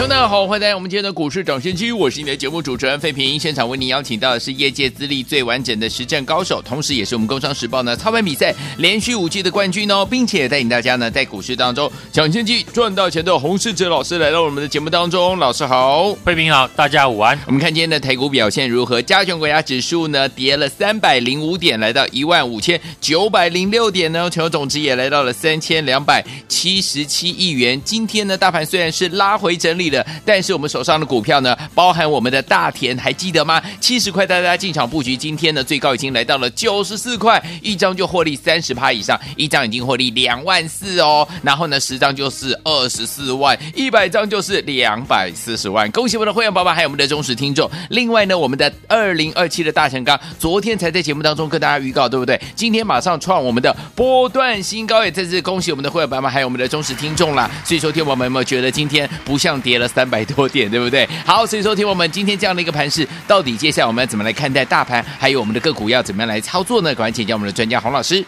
听众大家好，欢迎来到我们今天的股市涨先机，我是你的节目主持人费平。现场为您邀请到的是业界资历最完整的实战高手，同时也是我们工商时报呢操盘比赛连续五季的冠军哦，并且带领大家呢在股市当中抢先机赚大钱的洪世哲老师来到我们的节目当中。老师好，费平好，大家午安。我们看今天的台股表现如何？加权国家指数呢跌了三百零五点，来到一万五千九百零六点呢，成交总值也来到了三千两百七十七亿元。今天呢，大盘虽然是拉回整理了。但是我们手上的股票呢，包含我们的大田，还记得吗？七十块带大家进场布局，今天呢最高已经来到了九十四块，一张就获利三十趴以上，一张已经获利两万四哦。然后呢，十张就是二十四万，一百张就是两百四十万。恭喜我们的会员宝宝，还有我们的忠实听众。另外呢，我们的二零二七的大成钢，昨天才在节目当中跟大家预告，对不对？今天马上创我们的波段新高，也再次恭喜我们的会员宝宝，还有我们的忠实听众啦。所以说，听我们有没有觉得今天不像跌了三百多点，对不对？好，所以说听我们今天这样的一个盘势，到底接下来我们要怎么来看待大盘，还有我们的个股要怎么样来操作呢？赶快请教我们的专家洪老师。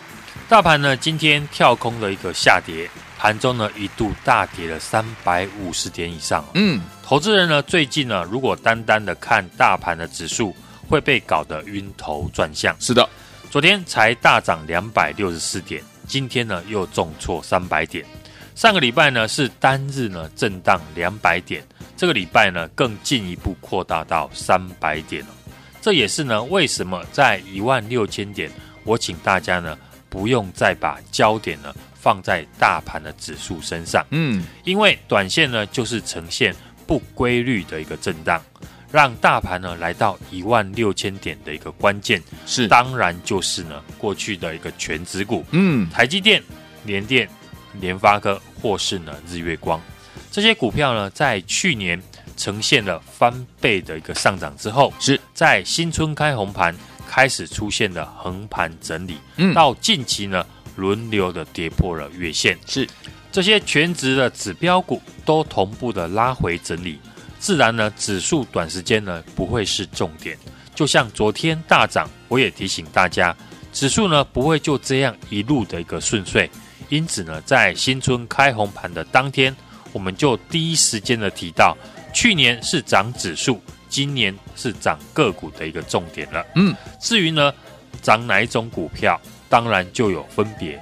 大盘呢今天跳空的一个下跌，盘中呢一度大跌了三百五十点以上。嗯，投资人呢最近呢如果单单的看大盘的指数，会被搞得晕头转向。是的，昨天才大涨两百六十四点，今天呢又重挫三百点。上个礼拜呢是单日呢震荡两百点，这个礼拜呢更进一步扩大到三百点了。这也是呢为什么在一万六千点，我请大家呢不用再把焦点呢放在大盘的指数身上，嗯，因为短线呢就是呈现不规律的一个震荡，让大盘呢来到一万六千点的一个关键是当然就是呢过去的一个权值股，嗯，台积电、联电。联发科或是呢日月光，这些股票呢，在去年呈现了翻倍的一个上涨之后，是。在新春开红盘开始出现了横盘整理，嗯，到近期呢轮流的跌破了月线，是。这些全值的指标股都同步的拉回整理，自然呢指数短时间呢不会是重点，就像昨天大涨，我也提醒大家，指数呢不会就这样一路的一个顺遂。因此呢，在新春开红盘的当天，我们就第一时间的提到，去年是涨指数，今年是涨个股的一个重点了。嗯，至于呢，涨哪一种股票，当然就有分别。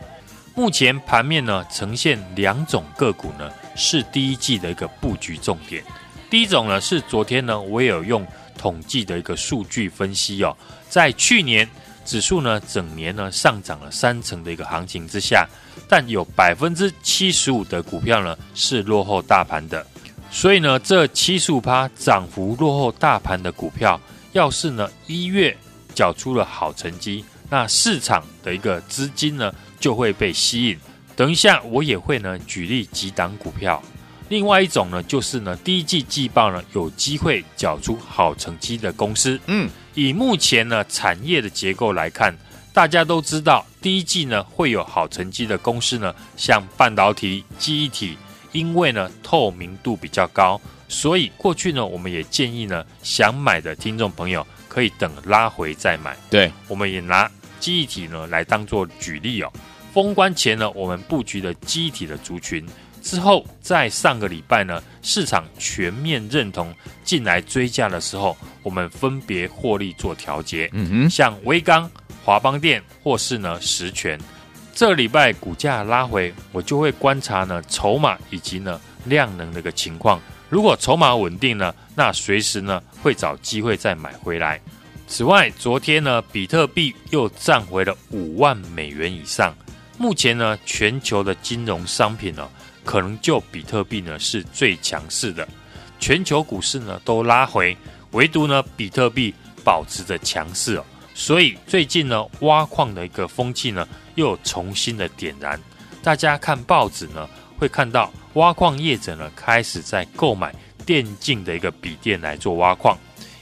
目前盘面呢，呈现两种个股呢，是第一季的一个布局重点。第一种呢，是昨天呢，我也有用统计的一个数据分析哦，在去年。指数呢，整年呢上涨了三成的一个行情之下，但有百分之七十五的股票呢是落后大盘的，所以呢，这七十五趴涨幅落后大盘的股票，要是呢一月缴出了好成绩，那市场的一个资金呢就会被吸引。等一下我也会呢举例几档股票。另外一种呢，就是呢，第一季季报呢有机会缴出好成绩的公司。嗯，以目前呢产业的结构来看，大家都知道第一季呢会有好成绩的公司呢，像半导体、记忆体，因为呢透明度比较高，所以过去呢我们也建议呢想买的听众朋友可以等拉回再买。对，我们也拿记忆体呢来当做举例哦。封关前呢，我们布局的记忆体的族群。之后，在上个礼拜呢，市场全面认同进来追价的时候，我们分别获利做调节。嗯哼，像威刚、华邦电或是呢十銓，这个礼拜股价拉回，我就会观察呢筹码以及呢量能的一个情况。如果筹码稳定呢，那随时呢会找机会再买回来。此外，昨天呢比特币又站回了五万美元以上。目前呢全球的金融商品呢。可能就比特币呢是最强势的，全球股市呢都拉回，唯独呢比特币保持着强势哦。所以最近呢挖矿的一个风气呢又重新的点燃，大家看报纸呢会看到挖矿业者呢开始在购买电竞的一个笔电来做挖矿，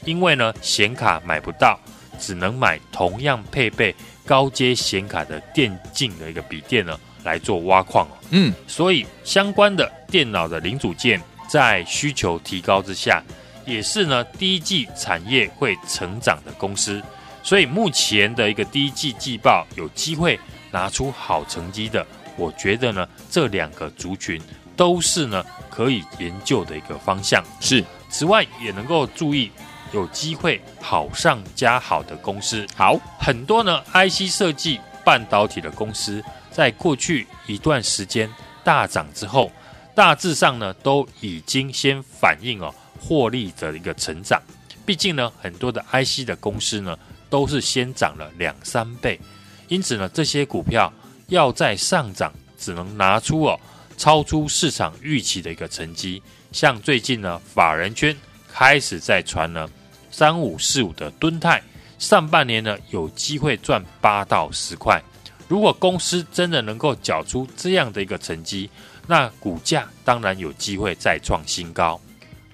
因为呢显卡买不到，只能买同样配备高阶显卡的电竞的一个笔电呢。来做挖矿哦。嗯，所以相关的电脑的零组件在需求提高之下，也是呢第一季产业会成长的公司。所以目前的一个第一季季报有机会拿出好成绩的，我觉得呢这两个族群都是呢可以研究的一个方向。是，此外也能够注意有机会好上加好的公司。好，很多呢 IC 设计半导体的公司，在过去一段时间大涨之后，大致上呢都已经先反映哦获利的一个成长。毕竟呢很多的 IC 的公司呢。都是先涨了两三倍，因此呢，这些股票要再上涨，只能拿出哦超出市场预期的一个成绩。像最近呢，法人圈开始在传呢，三五四五的敦泰上半年呢有机会赚八到十块。如果公司真的能够缴出这样的一个成绩，那股价当然有机会再创新高。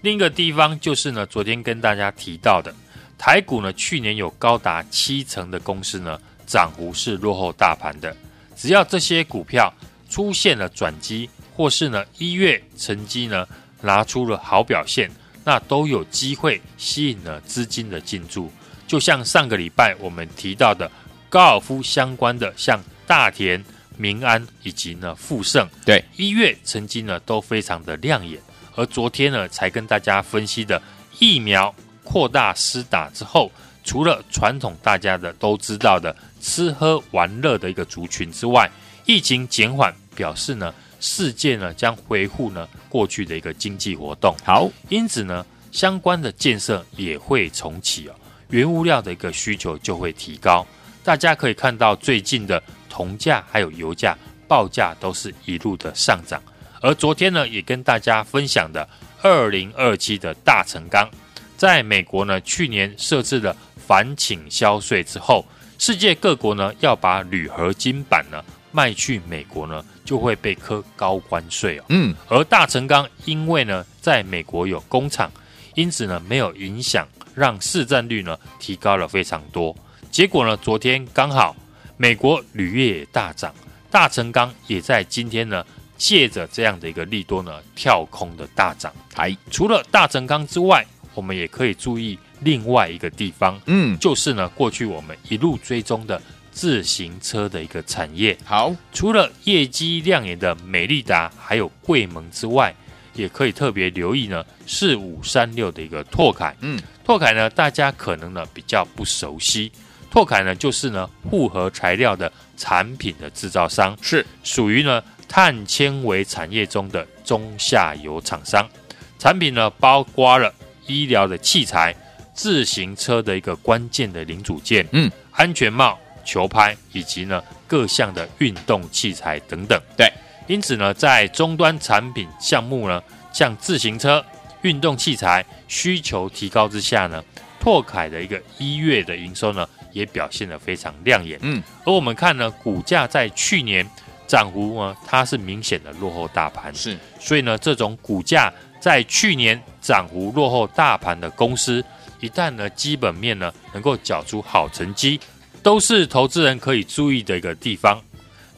另一个地方就是呢，昨天跟大家提到的。台股呢，去年有高达七成的公司呢，涨幅是落后大盘的。只要这些股票出现了转机，或是呢一月成绩呢拿出了好表现，那都有机会吸引了资金的进驻。就像上个礼拜我们提到的高尔夫相关的，像大田、民安以及呢富盛，对一月成绩呢都非常的亮眼。而昨天呢，才跟大家分析的疫苗。扩大施打之后，除了传统大家的都知道的吃喝玩乐的一个族群之外，疫情减缓表示呢，世界呢将恢复呢过去的一个经济活动。好，因此呢，相关的建设也会重启哦，原物料的一个需求就会提高。大家可以看到最近的铜价还有油价报价都是一路的上涨，而昨天呢也跟大家分享的二零二七的大成钢。在美国呢，去年设置了反倾销税之后，世界各国呢要把铝合金板呢卖去美国呢，就会被科高关税哦。嗯，而大成钢因为呢在美国有工厂，因此呢没有影响，让市占率呢提高了非常多。结果呢，昨天刚好美国铝业也大涨，大成钢也在今天呢借着这样的一个利多呢跳空的大涨。还除了大成钢之外，我们也可以注意另外一个地方，嗯，就是呢，过去我们一路追踪的自行车的一个产业。好，除了业绩亮眼的美利达还有贵盟之外，也可以特别留意呢，四五三六的一个拓凯。嗯，拓凯呢，大家可能呢比较不熟悉，拓凯呢就是呢复合材料的产品的制造商，是属于呢碳纤维产业中的中下游厂商，产品呢包括了。医疗的器材、自行车的一个关键的零组件，嗯，安全帽、球拍以及呢各项的运动器材等等。对，因此呢，在终端产品项目呢，像自行车、运动器材需求提高之下呢，拓凯的一个一月的营收呢，也表现得非常亮眼。嗯，而我们看呢，股价在去年涨幅呢，它是明显的落后大盘，是，所以呢，这种股价。在去年涨幅落后大盘的公司，一旦呢基本面呢能够缴出好成绩，都是投资人可以注意的一个地方。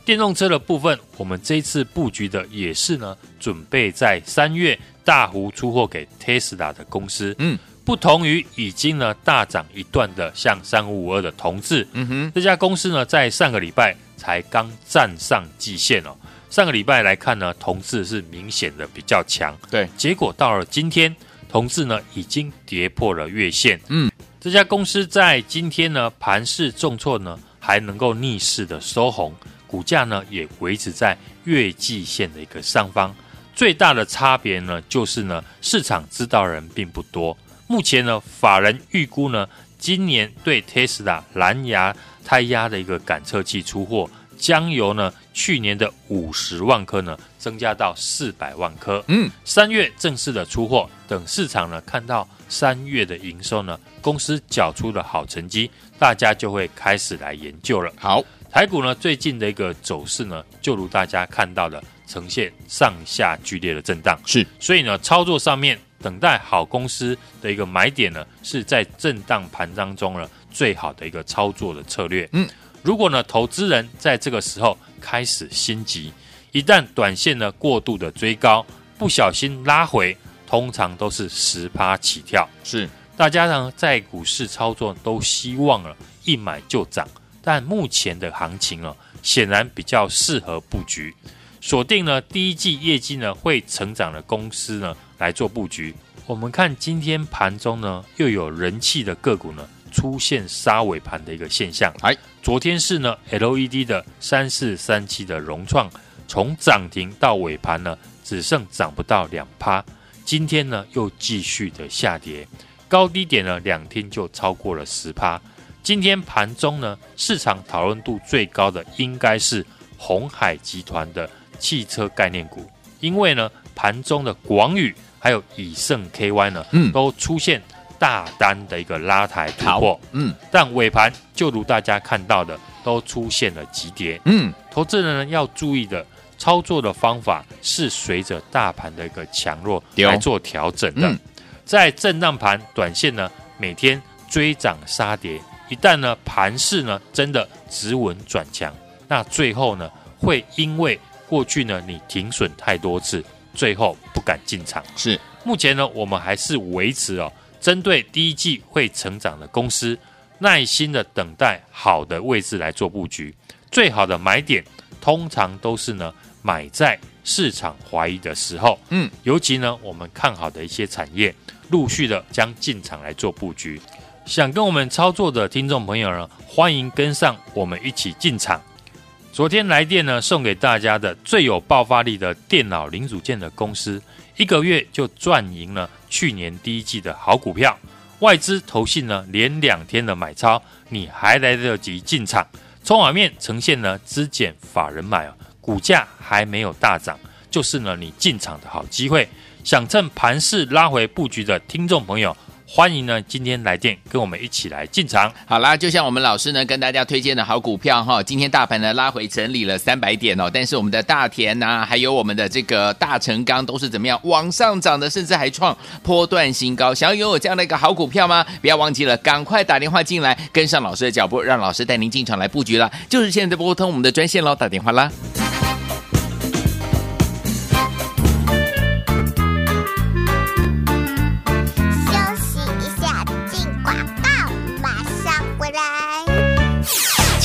电动车的部分，我们这一次布局的也是呢，准备在三月大幅出货给 Tesla 的公司。嗯，不同于已经呢大涨一段的像三五五二的同志，嗯哼，这家公司呢在上个礼拜才刚站上季线哦。上个礼拜来看呢，同志是明显的比较强，对。结果到了今天，同志呢已经跌破了月线。嗯，这家公司在今天呢盘势重挫呢，还能够逆势的收红，股价呢也维持在月季线的一个上方。最大的差别呢，就是呢市场知道人并不多。目前呢，法人预估呢，今年对 Tesla 蓝牙胎压的一个感测器出货。将由呢去年的五十万颗呢增加到四百万颗。嗯，三月正式的出货，等市场呢看到三月的营收呢，公司缴出的好成绩，大家就会开始来研究了。好，台股呢最近的一个走势呢，就如大家看到的，呈现上下剧烈的震荡。是，所以呢操作上面等待好公司的一个买点呢，是在震荡盘当中呢最好的一个操作的策略。嗯，如果呢投资人在这个时候开始心急，一旦短线呢过度的追高，不小心拉回，通常都是十趴起跳。是，大家呢在股市操作都希望了一买就涨，但目前的行情啊，显然比较适合布局。锁定呢第一季业绩呢会成长的公司呢来做布局。我们看今天盘中呢又有人气的个股呢出现杀尾盘的一个现象。哎，昨天是呢 LED 的三四三七的融创，从涨停到尾盘呢只剩涨不到两趴。今天呢又继续的下跌，高低点呢两天就超过了十趴。今天盘中呢市场讨论度最高的应该是鸿海集团的。汽车概念股，因为呢盘中的广宇还有以盛 KY 呢，嗯，都出现大单的一个拉抬突破，嗯，但尾盘就如大家看到的，都出现了急跌，嗯，投资人呢要注意的操作的方法是随着大盘的一个强弱来做调整的，嗯，在震荡盘短线呢每天追涨杀跌，一旦呢盘势呢真的止稳转强，那最后呢会因为过去呢，你停损太多次，最后不敢进场。是，目前呢，我们还是维持哦，针对第一季会成长的公司，耐心的等待好的位置来做布局。最好的买点，通常都是呢，买在市场怀疑的时候。嗯，尤其呢，我们看好的一些产业，陆续的将进场来做布局。想跟我们操作的听众朋友呢，欢迎跟上我们一起进场。昨天来电呢，送给大家的最有爆发力的电脑零组件的公司，一个月就赚赢了去年第一季的好股票。外资投信呢，连两天的买超，你还来得及进场。筹码面呈现呢，资减法人买哦，股价还没有大涨，就是呢你进场的好机会。想趁盘势拉回布局的听众朋友。欢迎呢，今天来电跟我们一起来进场。好啦，就像我们老师呢跟大家推荐的好股票哈，今天大盘呢拉回整理了三百点哦，但是我们的大田呐、还有我们的这个大成钢都是怎么样往上涨的，甚至还创波段新高。想要拥有这样的一个好股票吗？不要忘记了，赶快打电话进来，跟上老师的脚步，让老师带您进场来布局了。就是现在拨通我们的专线喽，打电话啦。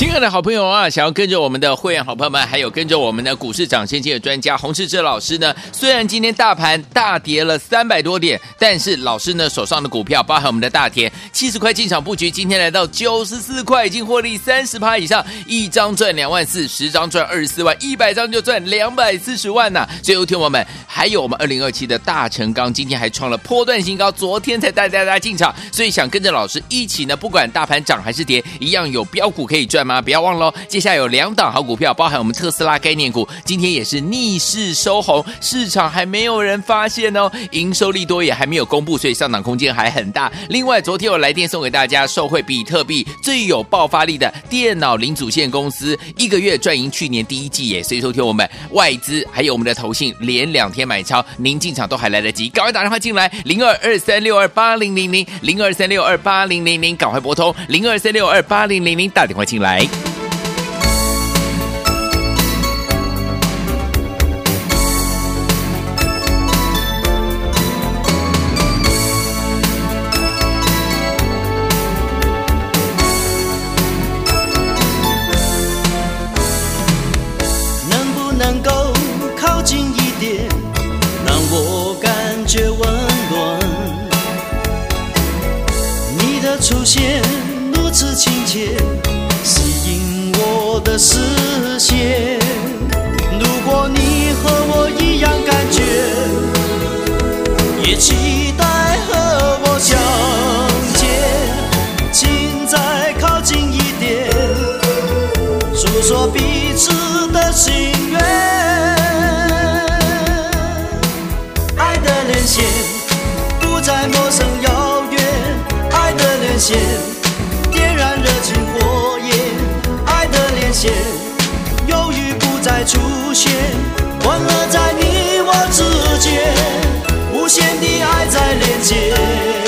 tune 爱的好朋友啊，想要跟着我们的会员好朋友们，还有跟着我们的股市涨先机的专家洪世哲老师呢，虽然今天大盘大跌了三百多点，但是老师呢手上的股票，包含我们的大田七十块进场布局，今天来到九十四块，已经获利三十趴以上，一张赚两万四，十张赚二十四万，一百张就赚两百四十万呐、最后听我们，还有我们二零二七的大成钢，今天还创了波段新高，昨天才带大家进场，所以想跟着老师一起呢，不管大盘涨还是跌，一样有标股可以赚吗？不要忘了，接下来有两档好股票，包含我们特斯拉概念股，今天也是逆势收红，市场还没有人发现哦，营收利多也还没有公布，所以上涨空间还很大。另外，昨天有来电送给大家，受惠比特币最有爆发力的电脑零组件公司，一个月赚赢去年第一季耶。所以说，听我们外资还有我们的投信连两天买超，您进场都还来得及，赶快打电话进来，零二二三六二八零零零零二三六二八零零零，赶快拨通零二三六二八零零零打电话进来。心愿。爱的连线不再陌生遥远，爱的连线点燃热情火焰，爱的连线犹豫不再出现，欢乐在你我之间，无限的爱在连接。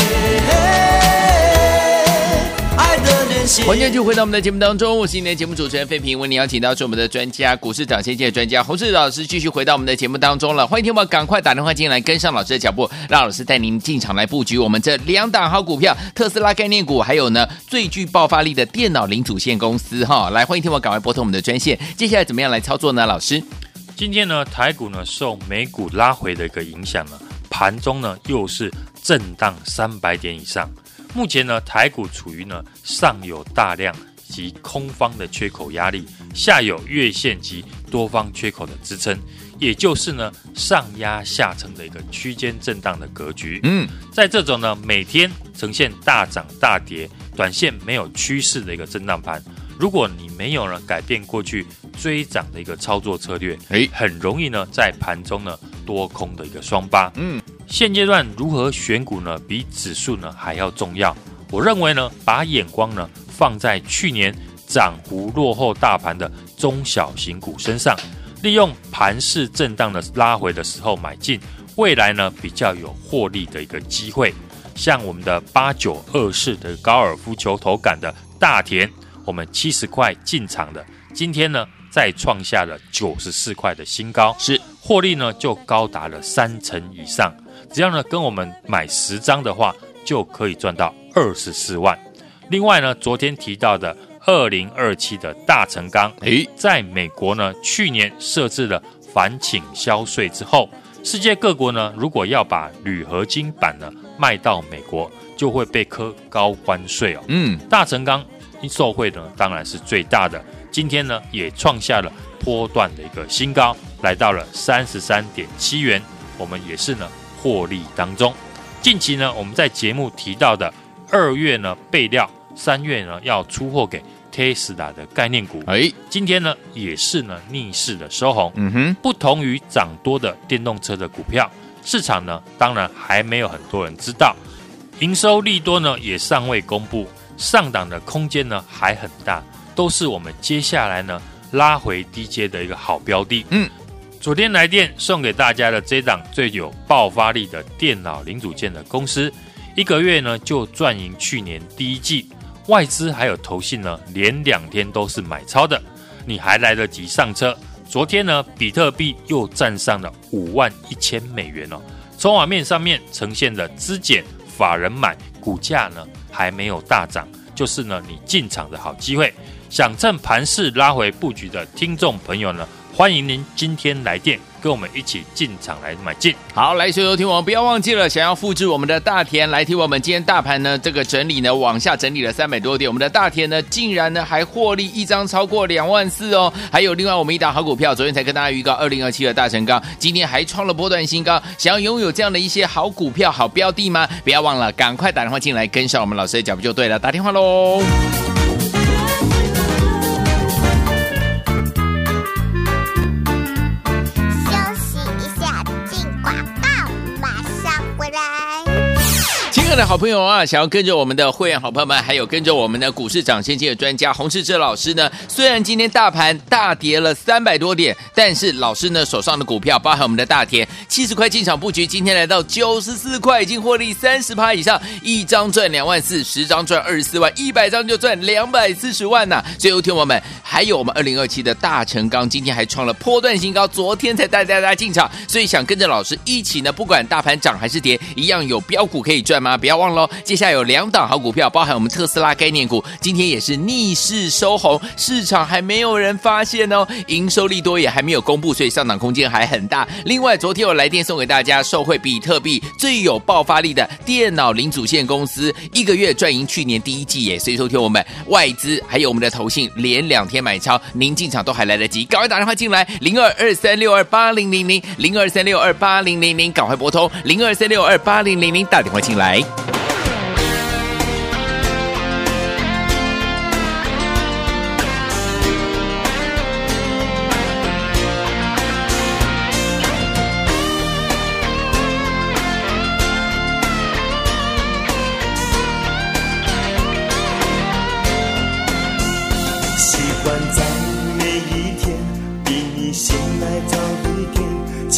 欢迎继续回到我们的节目当中，我是今天的节目主持人费平，为您邀请到是我们的专家，股市涨先机的专家洪志老师，继续回到我们的节目当中了。欢迎听众赶快打电话进来，跟上老师的脚步，让老师带您进场来布局我们这两档好股票：特斯拉概念股，还有呢最具爆发力的电脑零组件公司。哈，来欢迎听众赶快拨通我们的专线。接下来怎么样来操作呢？老师，今天呢台股呢受美股拉回的一个影响呢，盘中呢又是震荡三百点以上。目前呢，台股处于呢上有大量及空方的缺口压力，下有月线及多方缺口的支撑，也就是呢上压下沉的一个区间震荡的格局。嗯，在这种呢每天呈现大涨大跌、短线没有趋势的一个震荡盘，如果你没有呢改变过去追涨的一个操作策略，诶，很容易呢在盘中呢多空的一个双八。嗯。现阶段如何选股呢？比指数呢还要重要。我认为呢，把眼光呢放在去年涨幅落后大盘的中小型股身上，利用盘势震荡的拉回的时候买进，未来呢比较有获利的一个机会。像我们的八九二四的高尔夫球头杆的大田，我们七十块进场的，今天呢再创下了九十四块的新高，是获利呢就高达了三成以上。只要呢跟我们买十张的话，就可以赚到二十四万。另外呢，昨天提到的二零二七的大成钢，诶，在美国呢去年设置了反倾销税之后，世界各国呢如果要把铝合金板呢卖到美国，就会被科高关税哦。嗯，大成钢受惠呢当然是最大的，今天呢也创下了波段的一个新高，来到了三十三点七元。我们也是呢。获利当中，近期呢，我们在节目提到的二月呢备料，三月呢要出货给 Tesla 的概念股，哎，今天呢也是呢逆势的收红。嗯哼，不同于涨多的电动车的股票，市场呢当然还没有很多人知道，营收利多呢也尚未公布，上档的空间呢还很大，都是我们接下来呢拉回低阶的一个好标的。嗯。昨天来电送给大家的这档最有爆发力的电脑零组件的公司，一个月呢就赚赢去年第一季，外资还有投信呢连两天都是买超的，你还来得及上车。昨天呢，比特币又站上了五万一千美元哦，从网面上面呈现的资减法人买，股价呢还没有大涨，就是呢你进场的好机会。想趁盘势拉回布局的听众朋友呢，欢迎您今天来电，跟我们一起进场来买进。好，来，所有听我们不要忘记了，想要复制我们的大田来听我们今天大盘呢这个整理呢往下整理了三百多点，我们的大田呢竟然呢还获利一张超过两万四哦。还有另外我们一档好股票，昨天才跟大家预告二零二七的大成钢，今天还创了波段新高。想要拥有这样的一些好股票、好标的吗？不要忘了，赶快打电话进来，跟上我们老师的脚步就对了。打电话喽！的好朋友啊，想要跟着我们的会员好朋友们，还有跟着我们的股市涨先机的专家洪士哲老师呢？虽然今天大盘大跌了三百多点，但是老师呢手上的股票，包含我们的大田七十块进场布局，今天来到九十四块，已经获利三十趴以上，一张赚两万四，十张赚二十四万，一百张就赚两百四十万呐！最后听我们，还有我们二零二七的大成钢，今天还创了波段新高，昨天才带大家进场，所以想跟着老师一起呢，不管大盘涨还是跌，一样有标股可以赚吗？不要忘了，接下来有两档好股票，包含我们特斯拉概念股，今天也是逆势收红，市场还没有人发现哦，营收利多也还没有公布，所以上涨空间还很大。另外，昨天我来电送给大家，受惠比特币最有爆发力的电脑零组件公司，一个月赚赢去年第一季耶。所以说，听我们外资还有我们的投信连两天买超，您进场都还来得及，赶快打电话进来，零二二三六二八零零零零二三六二八零零零，赶快拨通零二三六二八零零零，打电话进来。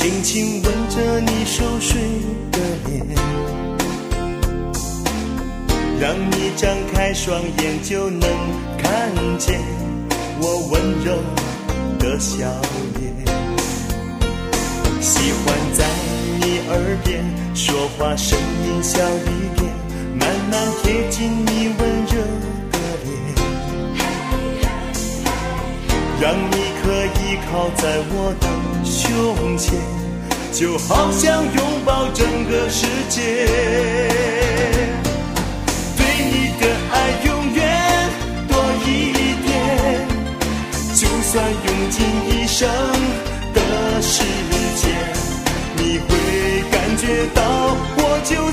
轻轻吻着你熟睡的脸让你张开双眼就能看见我温柔的笑脸。喜欢在你耳边说话声音小一点慢慢贴近你温热的脸。让你可以靠在我的胸前就好像拥抱整个世界。对你的爱永远多一点，就算用尽一生的时间，你会感觉到我就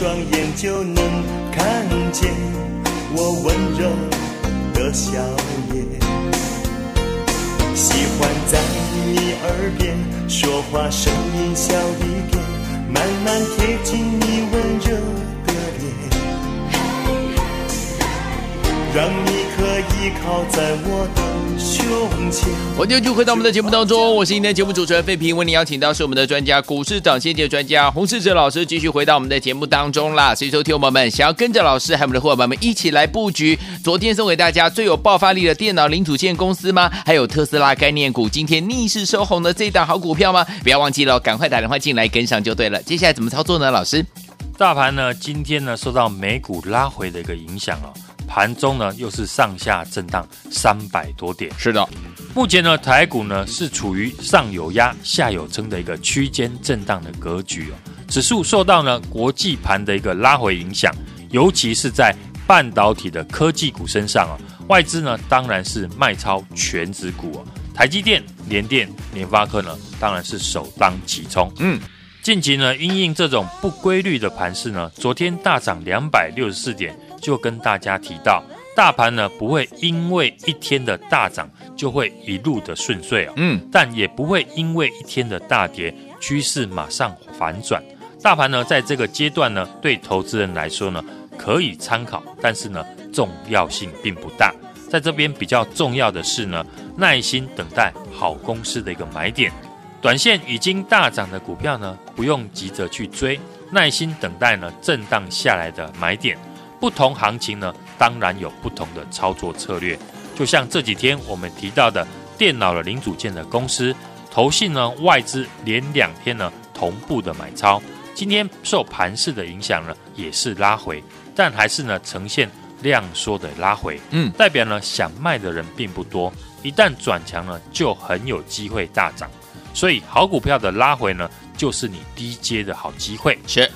双眼就能看见我温柔的笑脸，喜欢在你耳边说话，声音小一点，慢慢贴近你让你可以靠在我的胸前。欢迎继续回到我们的节目当中，我是今天节目主持人费平，为您邀请到是我们的专家，股市涨先机专家洪世哲老师，继续回到我们的节目当中啦。所以说，听友们想要跟着老师还有我们的伙伴们一起来布局，昨天送给大家最有爆发力的电脑零组件公司吗？还有特斯拉概念股今天逆势收红的这一档好股票吗？不要忘记了，赶快打电话进来跟上就对了。接下来怎么操作呢？老师，大盘呢今天呢受到美股拉回的一个影响哦。盘中呢，又是上下震荡三百多点。是的，目前呢，台股呢是处于上有压、下有撑的一个区间震荡的格局哦。指数受到呢国际盘的一个拉回影响，尤其是在半导体的科技股身上啊，外资呢当然是卖超全指股哦。台积电、联电、联发科呢，当然是首当其冲。嗯，近期呢，因应这种不规律的盘势呢，昨天大涨两百六十四点。就跟大家提到，大盘呢不会因为一天的大涨就会一路的顺遂哦，嗯，但也不会因为一天的大跌趋势马上反转。大盘呢在这个阶段呢，对投资人来说呢可以参考，但是呢重要性并不大。在这边比较重要的是呢，耐心等待好公司的一个买点。短线已经大涨的股票呢，不用急着去追，耐心等待呢震荡下来的买点。不同行情呢，当然有不同的操作策略。就像这几天我们提到的电脑的零组件的公司，投信呢外资连两天呢同步的买超，今天受盘势的影响呢也是拉回，但还是呢呈现量缩的拉回，嗯，代表呢想卖的人并不多，一旦转强呢就很有机会大涨，所以好股票的拉回呢就是你低阶的好机会。是。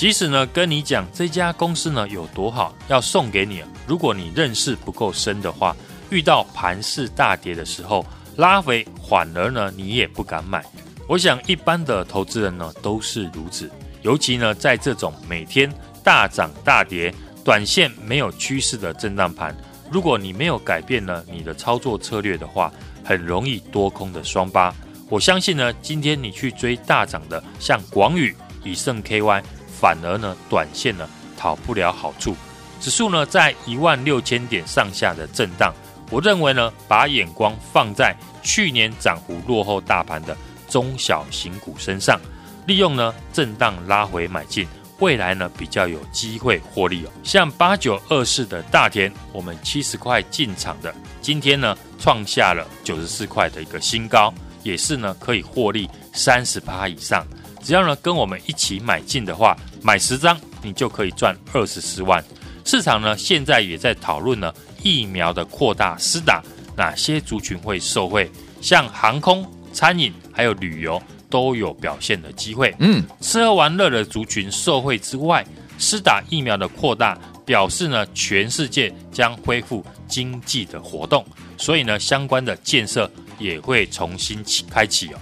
即使呢跟你讲这家公司呢有多好，要送给你，如果你认识不够深的话，遇到盘势大跌的时候，拉回反而呢你也不敢买。我想一般的投资人呢都是如此，尤其呢在这种每天大涨大跌、短线没有趋势的震荡盘，如果你没有改变呢你的操作策略的话，很容易多空的双八。我相信呢今天你去追大涨的，像广宇、以盛 KY。反而呢，短线呢讨不了好处，指数呢在一万六千点上下的震荡。我认为呢，把眼光放在去年涨幅落后大盘的中小型股身上，利用呢震荡拉回买进，未来呢比较有机会获利哦。像八九二四的大田，我们七十块进场的，今天呢创下了九十四块的一个新高，也是呢可以获利三十趴以上。只要呢跟我们一起买进的话，买十张你就可以赚二十四万。市场呢现在也在讨论呢疫苗的扩大施打，哪些族群会受惠？像航空、餐饮还有旅游都有表现的机会。嗯，吃喝玩乐的族群受惠之外，施打疫苗的扩大表示呢，全世界将恢复经济的活动，所以呢，相关的建设也会重新起开启哦。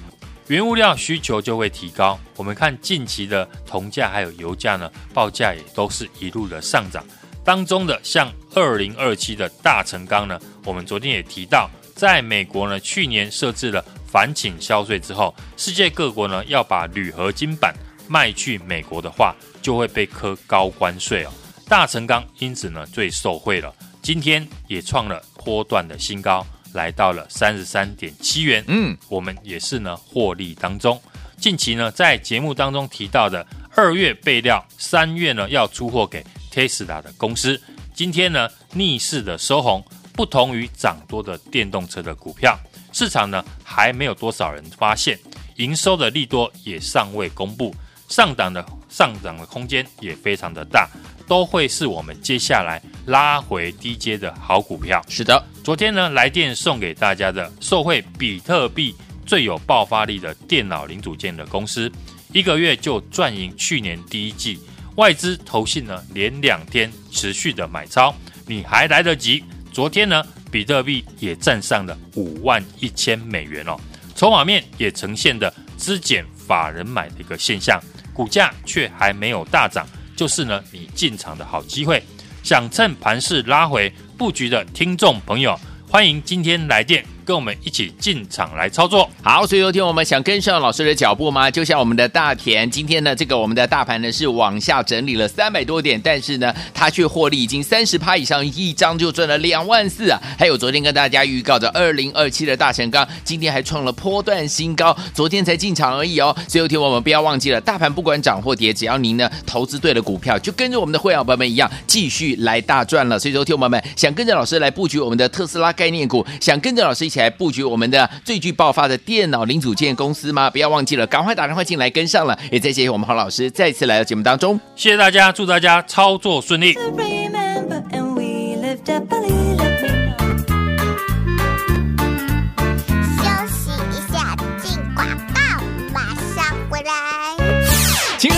原物料需求就会提高。我们看近期的铜价还有油价呢，报价也都是一路的上涨。当中的像二零二七的大成钢呢，我们昨天也提到，在美国呢，去年设置了反倾销税之后，世界各国呢要把铝合金板卖去美国的话，就会被课高关税哦。大成钢因此呢最受惠了，今天也创了波段的新高，来到了三十三点七元。嗯，我们也是呢获利当中。近期呢在节目当中提到的二月备料，三月呢要出货给 Tesla 的公司，今天呢逆势的收红，不同于涨多的电动车的股票，市场呢还没有多少人发现，营收的利多也尚未公布，上档的上涨的空间也非常的大。都会是我们接下来拉回低阶的好股票。是的，昨天呢来电送给大家的受惠比特币最有爆发力的电脑零组件的公司，一个月就赚赢去年第一季。外资投信呢连两天持续的买超，你还来得及。昨天呢比特币也站上了五万一千美元哦，筹码面也呈现的资减法人买的一个现象，股价却还没有大涨。就是呢，你进场的好机会，想趁盘势拉回布局的听众朋友，欢迎今天来电。跟我们一起进场来操作。好，所以昨天我们想跟上老师的脚步吗？就像我们的大田，今天呢，这个我们的大盘呢是往下整理了三百多点，但是呢，它却获利已经三十趴以上，一张就赚了两万四啊！还有昨天跟大家预告的二零二七的大成钢，今天还创了波段新高，昨天才进场而已哦。所以昨天我们不要忘记了，大盘不管涨或跌，只要您呢投资对了股票，就跟着我们的会员朋友们一样，继续来大赚了。所以昨天我们想跟着老师来布局我们的特斯拉概念股，想跟着老师一起。来布局我们的最具爆发的电脑零组件公司吗？不要忘记了，赶快打电话进来跟上了。也再谢谢我们黄老师再次来到节目当中，谢谢大家，祝大家操作顺利。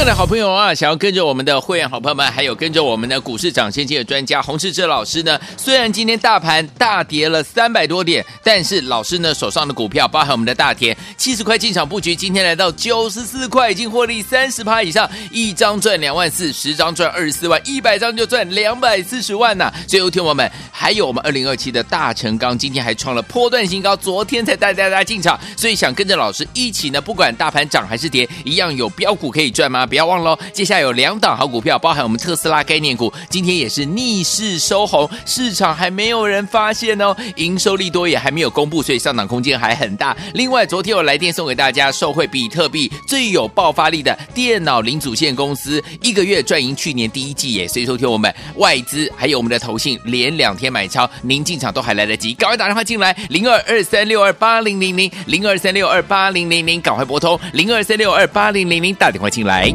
亲爱的好朋友啊，想要跟着我们的会员好朋友们，还有跟着我们的股市涨先机的专家洪士哲老师呢？虽然今天大盘大跌了三百多点，但是老师呢手上的股票，包含我们的大田七十块进场布局，今天来到九十四块，已经获利三十趴以上，一张赚两万四，十张赚二十四万，一百张就赚两百四十万呐、啊！最后听我们，还有我们二零二七的大成钢，今天还创了波段新高，昨天才带大家进场，所以想跟着老师一起呢，不管大盘涨还是跌，一样有标股可以赚。吗？不要忘了，接下来有两档好股票，包含我们特斯拉概念股，今天也是逆势收红，市场还没有人发现哦，营收利多也还没有公布，所以上涨空间还很大。另外，昨天有来电送给大家，受惠比特币最有爆发力的电脑零组件公司，一个月赚赢去年第一季耶。所以，收听我们外资还有我们的投信连两天买超，您进场都还来得及，赶快打电话进来，零二二三六二八零零零零二三六二八零零零，赶快拨通零二三六二八零零零打电话进来。